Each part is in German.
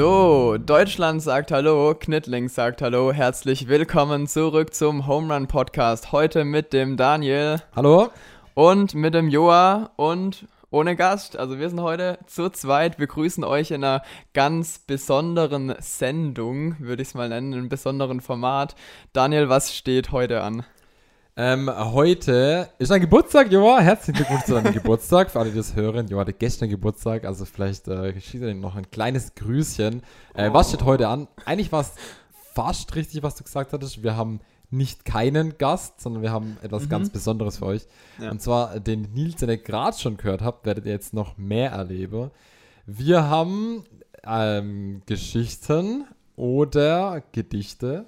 So, Deutschland sagt Hallo, Knittling sagt Hallo, herzlich willkommen zurück zum Home Run Podcast. Heute mit dem Daniel. Hallo. Und mit dem Joa und ohne Gast. Also wir sind heute zu zweit. Wir grüßen euch in einer ganz besonderen Sendung, würde ich es mal nennen, in einem besonderen Format. Daniel, was steht heute an? Ähm, heute ist ein Geburtstag, Joa. Herzlichen Glückwunsch zu deinem Geburtstag. Für alle, die das hören, Joa hatte gestern Geburtstag, also vielleicht äh, geschieht dir noch ein kleines Grüßchen. Äh, oh. Was steht heute an? Eigentlich war es fast richtig, was du gesagt hattest. Wir haben nicht keinen Gast, sondern wir haben etwas mhm. ganz Besonderes für euch. Ja. Und zwar den Nils, den ihr gerade schon gehört habt, werdet ihr jetzt noch mehr erleben. Wir haben ähm, Geschichten oder Gedichte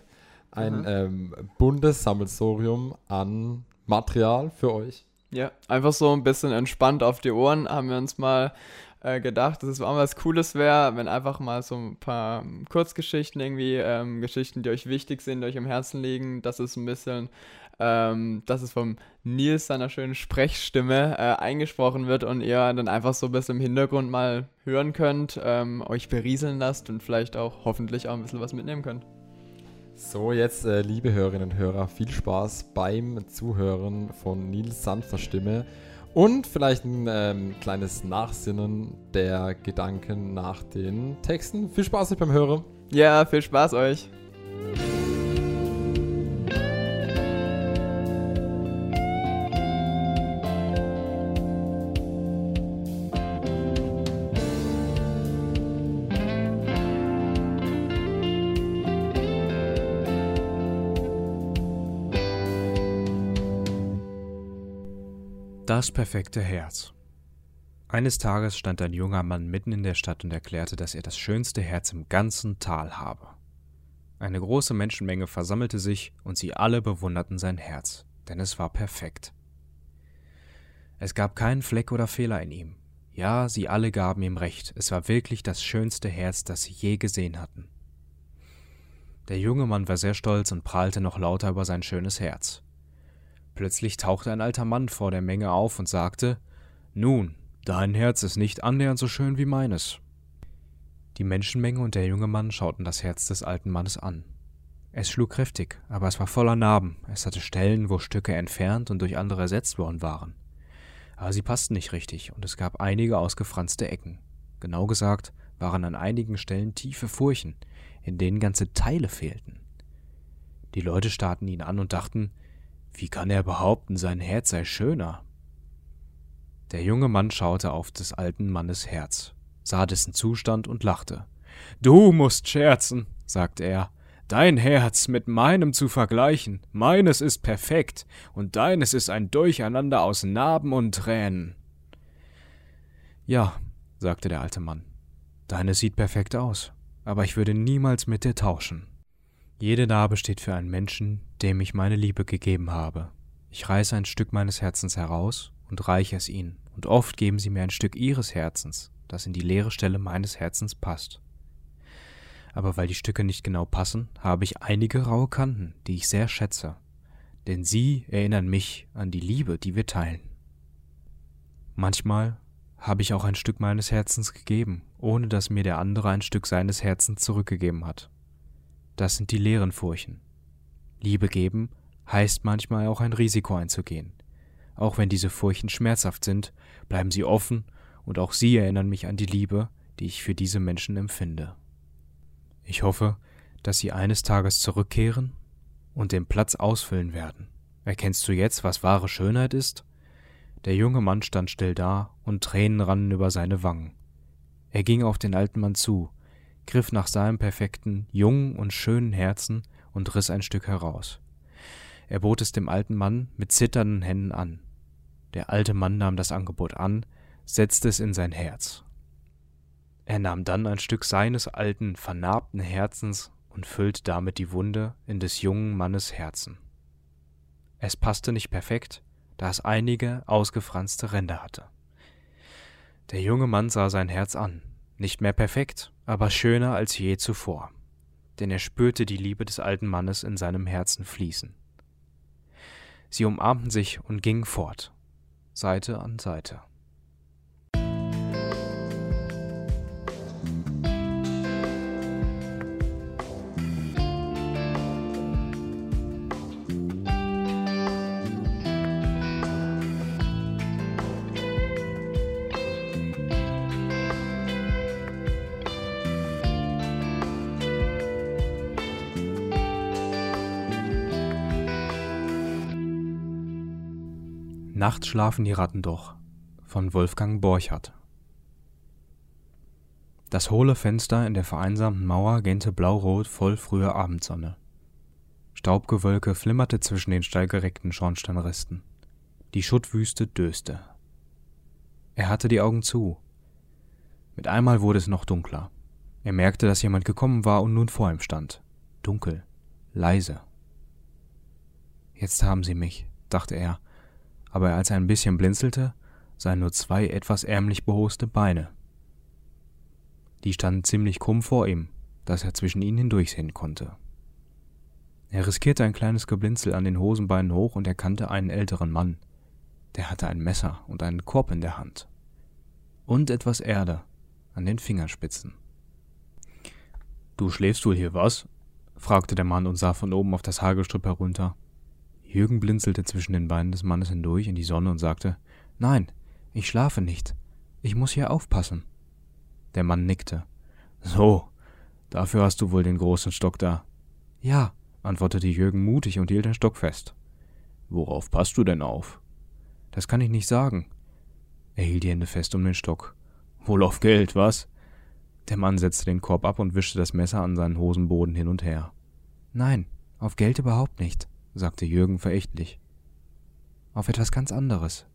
ein mhm. ähm, buntes Sammelsorium an Material für euch. Ja, einfach so ein bisschen entspannt auf die Ohren haben wir uns mal äh, gedacht, dass es auch was Cooles wäre, wenn einfach mal so ein paar Kurzgeschichten irgendwie, ähm, Geschichten, die euch wichtig sind, die euch im Herzen liegen, dass es ein bisschen, ähm, dass es vom Nils seiner schönen Sprechstimme äh, eingesprochen wird und ihr dann einfach so ein bisschen im Hintergrund mal hören könnt, ähm, euch berieseln lasst und vielleicht auch hoffentlich auch ein bisschen was mitnehmen könnt. So, jetzt, äh, liebe Hörerinnen und Hörer, viel Spaß beim Zuhören von Nils sanfter Stimme und vielleicht ein ähm, kleines Nachsinnen der Gedanken nach den Texten. Viel Spaß euch beim Hören. Ja, viel Spaß euch. Das perfekte Herz. Eines Tages stand ein junger Mann mitten in der Stadt und erklärte, dass er das schönste Herz im ganzen Tal habe. Eine große Menschenmenge versammelte sich und sie alle bewunderten sein Herz, denn es war perfekt. Es gab keinen Fleck oder Fehler in ihm. Ja, sie alle gaben ihm recht, es war wirklich das schönste Herz, das sie je gesehen hatten. Der junge Mann war sehr stolz und prahlte noch lauter über sein schönes Herz. Plötzlich tauchte ein alter Mann vor der Menge auf und sagte Nun, dein Herz ist nicht annähernd so schön wie meines. Die Menschenmenge und der junge Mann schauten das Herz des alten Mannes an. Es schlug kräftig, aber es war voller Narben, es hatte Stellen, wo Stücke entfernt und durch andere ersetzt worden waren. Aber sie passten nicht richtig, und es gab einige ausgefranste Ecken. Genau gesagt waren an einigen Stellen tiefe Furchen, in denen ganze Teile fehlten. Die Leute starrten ihn an und dachten, wie kann er behaupten, sein Herz sei schöner? Der junge Mann schaute auf des alten Mannes Herz, sah dessen Zustand und lachte. Du musst scherzen, sagte er. Dein Herz mit meinem zu vergleichen, meines ist perfekt, und deines ist ein Durcheinander aus Narben und Tränen. Ja, sagte der alte Mann, deines sieht perfekt aus, aber ich würde niemals mit dir tauschen. Jede Narbe steht für einen Menschen, dem ich meine Liebe gegeben habe. Ich reiße ein Stück meines Herzens heraus und reiche es ihnen, und oft geben sie mir ein Stück ihres Herzens, das in die leere Stelle meines Herzens passt. Aber weil die Stücke nicht genau passen, habe ich einige raue Kanten, die ich sehr schätze, denn sie erinnern mich an die Liebe, die wir teilen. Manchmal habe ich auch ein Stück meines Herzens gegeben, ohne dass mir der andere ein Stück seines Herzens zurückgegeben hat. Das sind die leeren Furchen. Liebe geben heißt manchmal auch ein Risiko einzugehen. Auch wenn diese Furchen schmerzhaft sind, bleiben sie offen und auch sie erinnern mich an die Liebe, die ich für diese Menschen empfinde. Ich hoffe, dass sie eines Tages zurückkehren und den Platz ausfüllen werden. Erkennst du jetzt, was wahre Schönheit ist? Der junge Mann stand still da und Tränen rannen über seine Wangen. Er ging auf den alten Mann zu, griff nach seinem perfekten, jungen und schönen Herzen und riss ein Stück heraus. Er bot es dem alten Mann mit zitternden Händen an. Der alte Mann nahm das Angebot an, setzte es in sein Herz. Er nahm dann ein Stück seines alten, vernarbten Herzens und füllte damit die Wunde in des jungen Mannes Herzen. Es passte nicht perfekt, da es einige ausgefranste Ränder hatte. Der junge Mann sah sein Herz an, nicht mehr perfekt, aber schöner als je zuvor, denn er spürte die Liebe des alten Mannes in seinem Herzen fließen. Sie umarmten sich und gingen fort, Seite an Seite. Nachts schlafen die Ratten doch von Wolfgang Borchardt Das hohle Fenster in der vereinsamten Mauer gähnte blaurot voll früher Abendsonne. Staubgewölke flimmerte zwischen den steilgereckten Schornsteinresten. Die Schuttwüste döste. Er hatte die Augen zu. Mit einmal wurde es noch dunkler. Er merkte, dass jemand gekommen war und nun vor ihm stand. Dunkel, leise. Jetzt haben sie mich, dachte er, aber als er ein bisschen blinzelte, sah er nur zwei etwas ärmlich behoste Beine. Die standen ziemlich krumm vor ihm, dass er zwischen ihnen hindurchsehen konnte. Er riskierte ein kleines Geblinzel an den Hosenbeinen hoch und erkannte einen älteren Mann. Der hatte ein Messer und einen Korb in der Hand. Und etwas Erde an den Fingerspitzen. Du schläfst wohl hier, was? fragte der Mann und sah von oben auf das Hagelstrüpp herunter. Jürgen blinzelte zwischen den Beinen des Mannes hindurch in die Sonne und sagte Nein, ich schlafe nicht. Ich muss hier aufpassen. Der Mann nickte. So, dafür hast du wohl den großen Stock da. Ja, antwortete Jürgen mutig und hielt den Stock fest. Worauf passt du denn auf? Das kann ich nicht sagen. Er hielt die Hände fest um den Stock. Wohl auf Geld, was? Der Mann setzte den Korb ab und wischte das Messer an seinen Hosenboden hin und her. Nein, auf Geld überhaupt nicht, sagte Jürgen verächtlich. Auf etwas ganz anderes.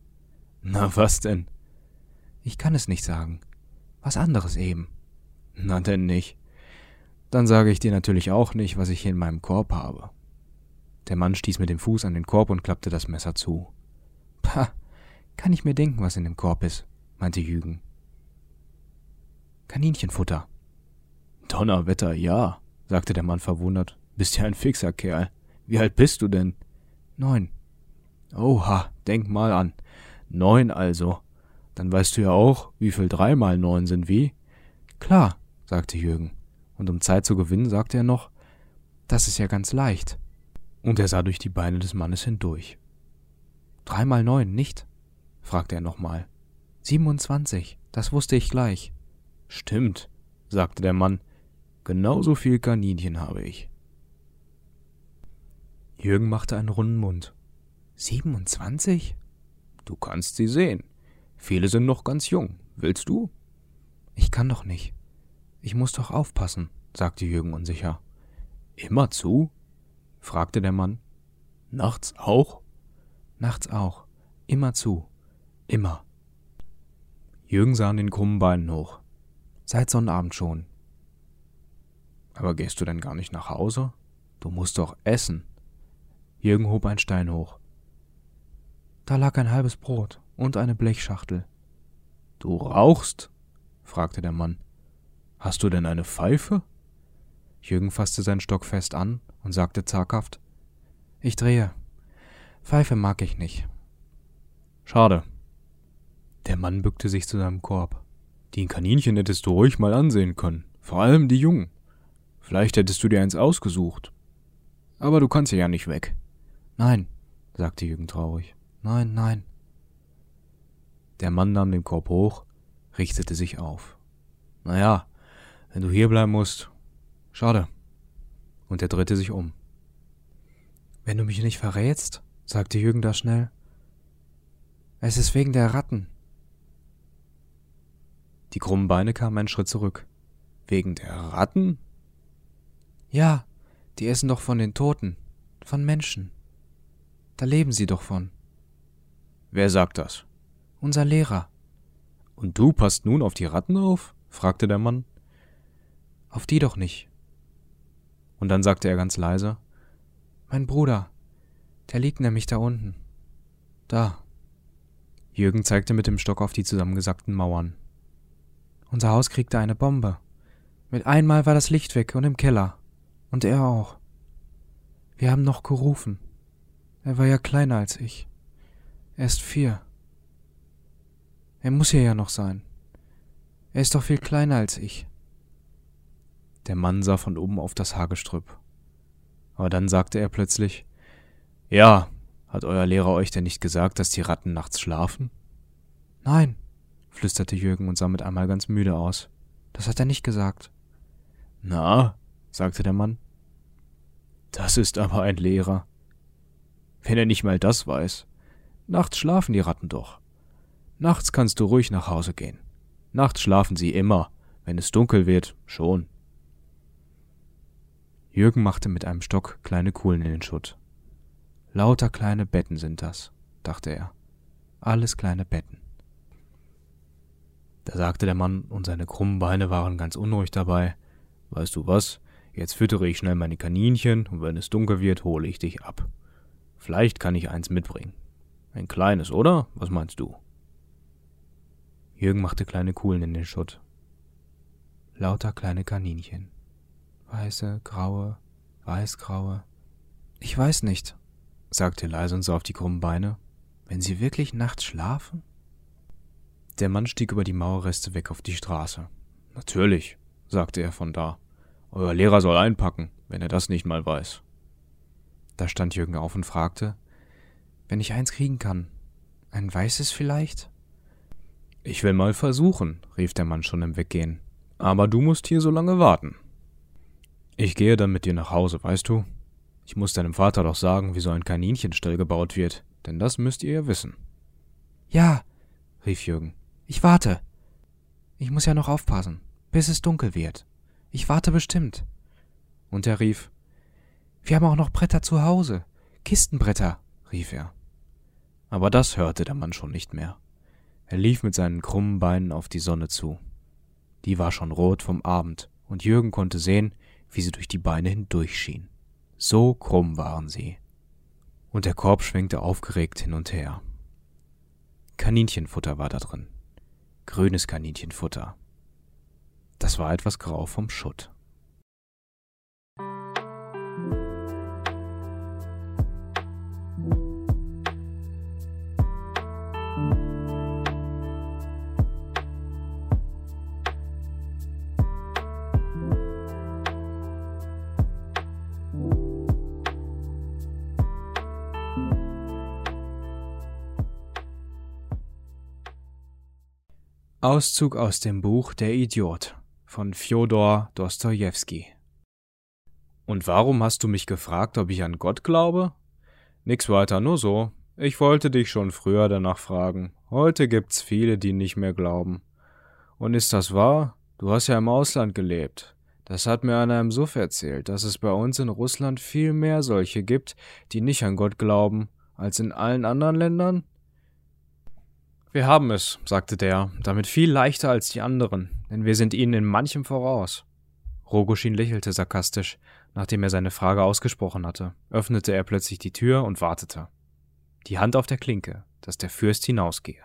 Na, was denn? Ich kann es nicht sagen. Was anderes eben. Na denn nicht. Dann sage ich dir natürlich auch nicht, was ich hier in meinem Korb habe. Der Mann stieß mit dem Fuß an den Korb und klappte das Messer zu. Pah, kann ich mir denken, was in dem Korb ist, meinte Jürgen. Kaninchenfutter. Donnerwetter, ja, sagte der Mann verwundert. Bist ja ein fixer Kerl. Wie alt bist du denn? Neun. Oha, denk mal an. Neun also. Dann weißt du ja auch, wie viel drei mal neun sind, wie? Klar, sagte Jürgen. Und um Zeit zu gewinnen, sagte er noch, das ist ja ganz leicht. Und er sah durch die Beine des Mannes hindurch. Drei mal neun, nicht? fragte er nochmal. Siebenundzwanzig, das wusste ich gleich. Stimmt, sagte der Mann, genauso viel Kaninchen habe ich. Jürgen machte einen runden Mund. Siebenundzwanzig? Du kannst sie sehen. Viele sind noch ganz jung. Willst du? Ich kann doch nicht. Ich muss doch aufpassen, sagte Jürgen unsicher. Immer zu? fragte der Mann. Nachts auch? Nachts auch. Immer zu. Immer. Jürgen sah an den krummen Beinen hoch. Seit Sonnabend schon. Aber gehst du denn gar nicht nach Hause? Du musst doch essen. Jürgen hob einen Stein hoch. Da lag ein halbes Brot und eine Blechschachtel. Du rauchst? fragte der Mann. Hast du denn eine Pfeife? Jürgen fasste seinen Stock fest an und sagte zaghaft Ich drehe. Pfeife mag ich nicht. Schade. Der Mann bückte sich zu seinem Korb. Die Kaninchen hättest du ruhig mal ansehen können, vor allem die Jungen. Vielleicht hättest du dir eins ausgesucht. Aber du kannst ja nicht weg. Nein, sagte Jürgen traurig. Nein, nein. Der Mann nahm den Korb hoch, richtete sich auf. Na ja, wenn du hier bleiben musst. Schade. Und er drehte sich um. Wenn du mich nicht verrätst, sagte Jürgen da schnell. Es ist wegen der Ratten. Die krummen Beine kamen einen Schritt zurück. Wegen der Ratten? Ja, die essen doch von den Toten, von Menschen. Da leben sie doch von. Wer sagt das? Unser Lehrer. Und du passt nun auf die Ratten auf? fragte der Mann. Auf die doch nicht. Und dann sagte er ganz leise Mein Bruder, der liegt nämlich da unten. Da. Jürgen zeigte mit dem Stock auf die zusammengesackten Mauern. Unser Haus kriegte eine Bombe. Mit einmal war das Licht weg und im Keller. Und er auch. Wir haben noch gerufen. Er war ja kleiner als ich. Er ist vier. Er muss hier ja noch sein. Er ist doch viel kleiner als ich. Der Mann sah von oben auf das Hagestrüpp. Aber dann sagte er plötzlich Ja, hat euer Lehrer euch denn nicht gesagt, dass die Ratten nachts schlafen? Nein, flüsterte Jürgen und sah mit einmal ganz müde aus. Das hat er nicht gesagt. Na, sagte der Mann. Das ist aber ein Lehrer. Wenn er nicht mal das weiß. Nachts schlafen die Ratten doch. Nachts kannst du ruhig nach Hause gehen. Nachts schlafen sie immer, wenn es dunkel wird, schon. Jürgen machte mit einem Stock kleine Kuhlen in den Schutt. Lauter kleine Betten sind das, dachte er. Alles kleine Betten. Da sagte der Mann, und seine krummen Beine waren ganz unruhig dabei. Weißt du was? Jetzt füttere ich schnell meine Kaninchen, und wenn es dunkel wird, hole ich dich ab. Vielleicht kann ich eins mitbringen. Ein kleines, oder? Was meinst du? Jürgen machte kleine Kuhlen in den Schutt. Lauter kleine Kaninchen. Weiße, graue, weißgraue. Ich weiß nicht, sagte leise und sah auf die krummen Beine. Wenn Sie wirklich nachts schlafen? Der Mann stieg über die Mauerreste weg auf die Straße. Natürlich, sagte er von da. Euer Lehrer soll einpacken, wenn er das nicht mal weiß. Da stand Jürgen auf und fragte, wenn ich eins kriegen kann, ein weißes vielleicht? Ich will mal versuchen, rief der Mann schon im Weggehen. Aber du musst hier so lange warten. Ich gehe dann mit dir nach Hause, weißt du? Ich muss deinem Vater doch sagen, wie so ein Kaninchenstall gebaut wird, denn das müsst ihr ja wissen. Ja, rief Jürgen. Ich warte. Ich muss ja noch aufpassen, bis es dunkel wird. Ich warte bestimmt. Und er rief, Wir haben auch noch Bretter zu Hause. Kistenbretter, rief er. Aber das hörte der Mann schon nicht mehr. Er lief mit seinen krummen Beinen auf die Sonne zu. Die war schon rot vom Abend, und Jürgen konnte sehen, wie sie durch die Beine hindurchschien. So krumm waren sie. Und der Korb schwenkte aufgeregt hin und her. Kaninchenfutter war da drin. Grünes Kaninchenfutter. Das war etwas grau vom Schutt. Auszug aus dem Buch Der Idiot von Fjodor Dostojewski. Und warum hast du mich gefragt, ob ich an Gott glaube? Nix weiter, nur so. Ich wollte dich schon früher danach fragen. Heute gibt's viele, die nicht mehr glauben. Und ist das wahr? Du hast ja im Ausland gelebt. Das hat mir einer im Suff erzählt, dass es bei uns in Russland viel mehr solche gibt, die nicht an Gott glauben, als in allen anderen Ländern? Wir haben es, sagte der, damit viel leichter als die anderen, denn wir sind ihnen in manchem voraus. Rogoschin lächelte sarkastisch. Nachdem er seine Frage ausgesprochen hatte, öffnete er plötzlich die Tür und wartete. Die Hand auf der Klinke, dass der Fürst hinausgehe.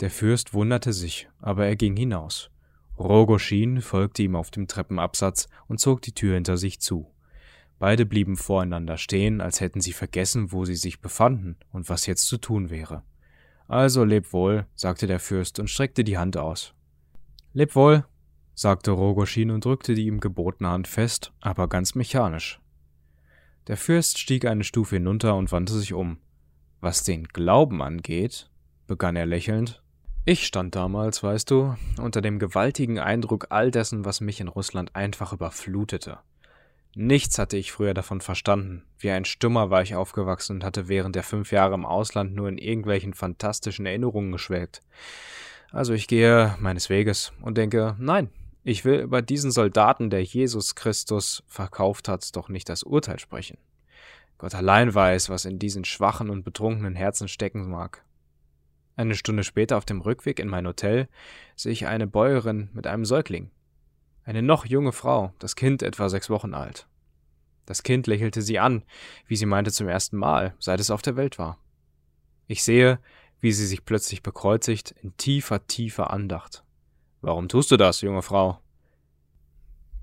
Der Fürst wunderte sich, aber er ging hinaus. Rogoschin folgte ihm auf dem Treppenabsatz und zog die Tür hinter sich zu. Beide blieben voreinander stehen, als hätten sie vergessen, wo sie sich befanden und was jetzt zu tun wäre. Also leb wohl, sagte der Fürst und streckte die Hand aus. Leb wohl, sagte Rogoschin und drückte die ihm gebotene Hand fest, aber ganz mechanisch. Der Fürst stieg eine Stufe hinunter und wandte sich um. Was den Glauben angeht, begann er lächelnd, ich stand damals, weißt du, unter dem gewaltigen Eindruck all dessen, was mich in Russland einfach überflutete. Nichts hatte ich früher davon verstanden. Wie ein Stummer war ich aufgewachsen und hatte während der fünf Jahre im Ausland nur in irgendwelchen fantastischen Erinnerungen geschwelgt. Also ich gehe meines Weges und denke, nein, ich will über diesen Soldaten, der Jesus Christus verkauft hat, doch nicht das Urteil sprechen. Gott allein weiß, was in diesen schwachen und betrunkenen Herzen stecken mag. Eine Stunde später auf dem Rückweg in mein Hotel sehe ich eine Bäuerin mit einem Säugling. Eine noch junge Frau, das Kind etwa sechs Wochen alt. Das Kind lächelte sie an, wie sie meinte zum ersten Mal, seit es auf der Welt war. Ich sehe, wie sie sich plötzlich bekreuzigt in tiefer, tiefer Andacht. Warum tust du das, junge Frau?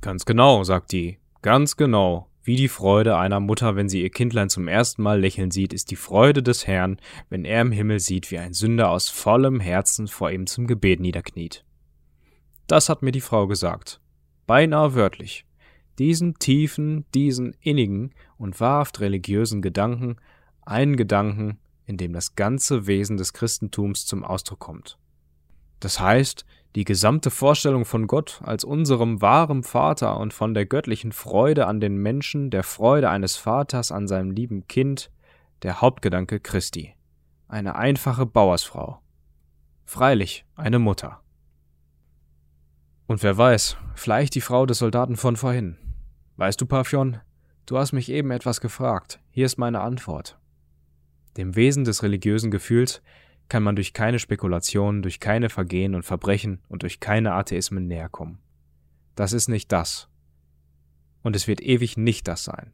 Ganz genau, sagt die, ganz genau. Wie die Freude einer Mutter, wenn sie ihr Kindlein zum ersten Mal lächeln sieht, ist die Freude des Herrn, wenn er im Himmel sieht, wie ein Sünder aus vollem Herzen vor ihm zum Gebet niederkniet. Das hat mir die Frau gesagt beinahe wörtlich, diesen tiefen, diesen innigen und wahrhaft religiösen Gedanken, einen Gedanken, in dem das ganze Wesen des Christentums zum Ausdruck kommt. Das heißt, die gesamte Vorstellung von Gott als unserem wahren Vater und von der göttlichen Freude an den Menschen, der Freude eines Vaters an seinem lieben Kind, der Hauptgedanke Christi. eine einfache Bauersfrau. Freilich eine Mutter. Und wer weiß, vielleicht die Frau des Soldaten von vorhin. Weißt du, Paphion, du hast mich eben etwas gefragt. Hier ist meine Antwort. Dem Wesen des religiösen Gefühls kann man durch keine Spekulationen, durch keine Vergehen und Verbrechen und durch keine Atheismen näher kommen. Das ist nicht das. Und es wird ewig nicht das sein.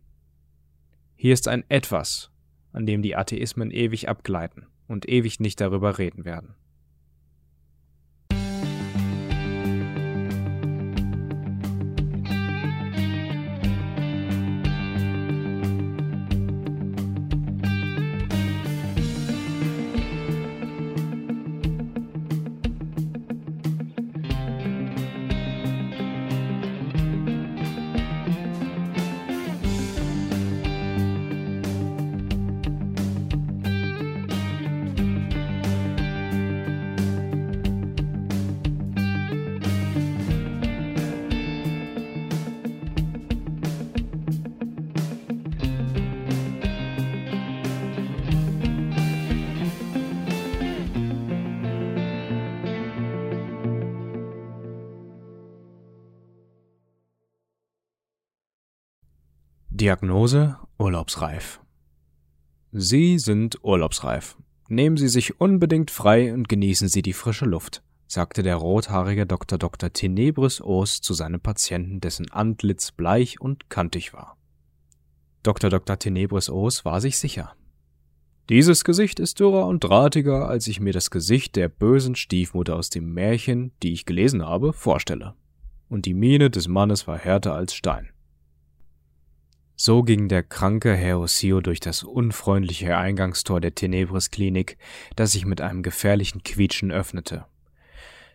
Hier ist ein Etwas, an dem die Atheismen ewig abgleiten und ewig nicht darüber reden werden. Diagnose urlaubsreif. Sie sind urlaubsreif. Nehmen Sie sich unbedingt frei und genießen Sie die frische Luft, sagte der rothaarige Dr. Dr. Tenebris Oos zu seinem Patienten, dessen Antlitz bleich und kantig war. Dr. Dr. Tenebris Oos war sich sicher. Dieses Gesicht ist dürrer und drahtiger, als ich mir das Gesicht der bösen Stiefmutter aus dem Märchen, die ich gelesen habe, vorstelle. Und die Miene des Mannes war härter als Stein. So ging der kranke Herr Osio durch das unfreundliche Eingangstor der Tenebris-Klinik, das sich mit einem gefährlichen Quietschen öffnete.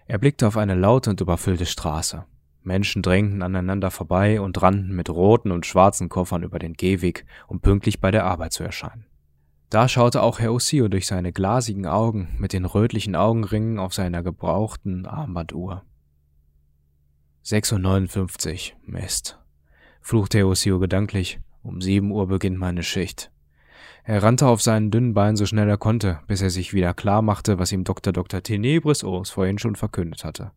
Er blickte auf eine laute und überfüllte Straße. Menschen drängten aneinander vorbei und rannten mit roten und schwarzen Koffern über den Gehweg, um pünktlich bei der Arbeit zu erscheinen. Da schaute auch Herr Osio durch seine glasigen Augen mit den rötlichen Augenringen auf seiner gebrauchten Armbanduhr. 6.59 Uhr, Mist fluchte Eosio gedanklich. Um sieben Uhr beginnt meine Schicht. Er rannte auf seinen dünnen Beinen so schnell er konnte, bis er sich wieder klar machte, was ihm Dr. Dr. Tenebris Oos vorhin schon verkündet hatte.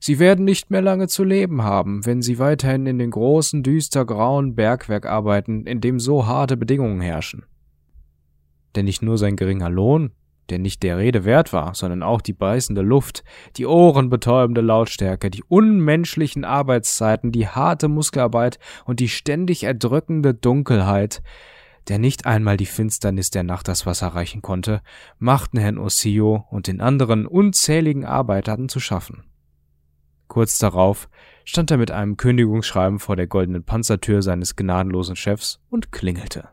Sie werden nicht mehr lange zu leben haben, wenn Sie weiterhin in den großen, düstergrauen Bergwerk arbeiten, in dem so harte Bedingungen herrschen. Denn nicht nur sein geringer Lohn, der nicht der Rede wert war, sondern auch die beißende Luft, die ohrenbetäubende Lautstärke, die unmenschlichen Arbeitszeiten, die harte Muskelarbeit und die ständig erdrückende Dunkelheit, der nicht einmal die Finsternis der Nacht das Wasser reichen konnte, machten Herrn Osio und den anderen unzähligen Arbeitern zu schaffen. Kurz darauf stand er mit einem Kündigungsschreiben vor der goldenen Panzertür seines gnadenlosen Chefs und klingelte.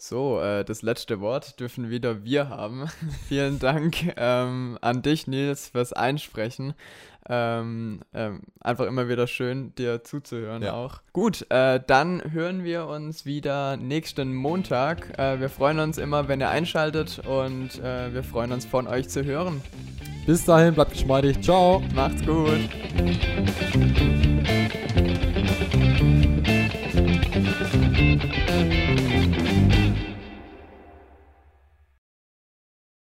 Das letzte Wort dürfen wieder wir haben. Vielen Dank ähm, an dich, Nils, fürs Einsprechen. Ähm, ähm, einfach immer wieder schön, dir zuzuhören ja. auch. Gut, äh, dann hören wir uns wieder nächsten Montag. Äh, wir freuen uns immer, wenn ihr einschaltet und äh, wir freuen uns von euch zu hören. Bis dahin, bleibt geschmeidig. Ciao. Macht's gut.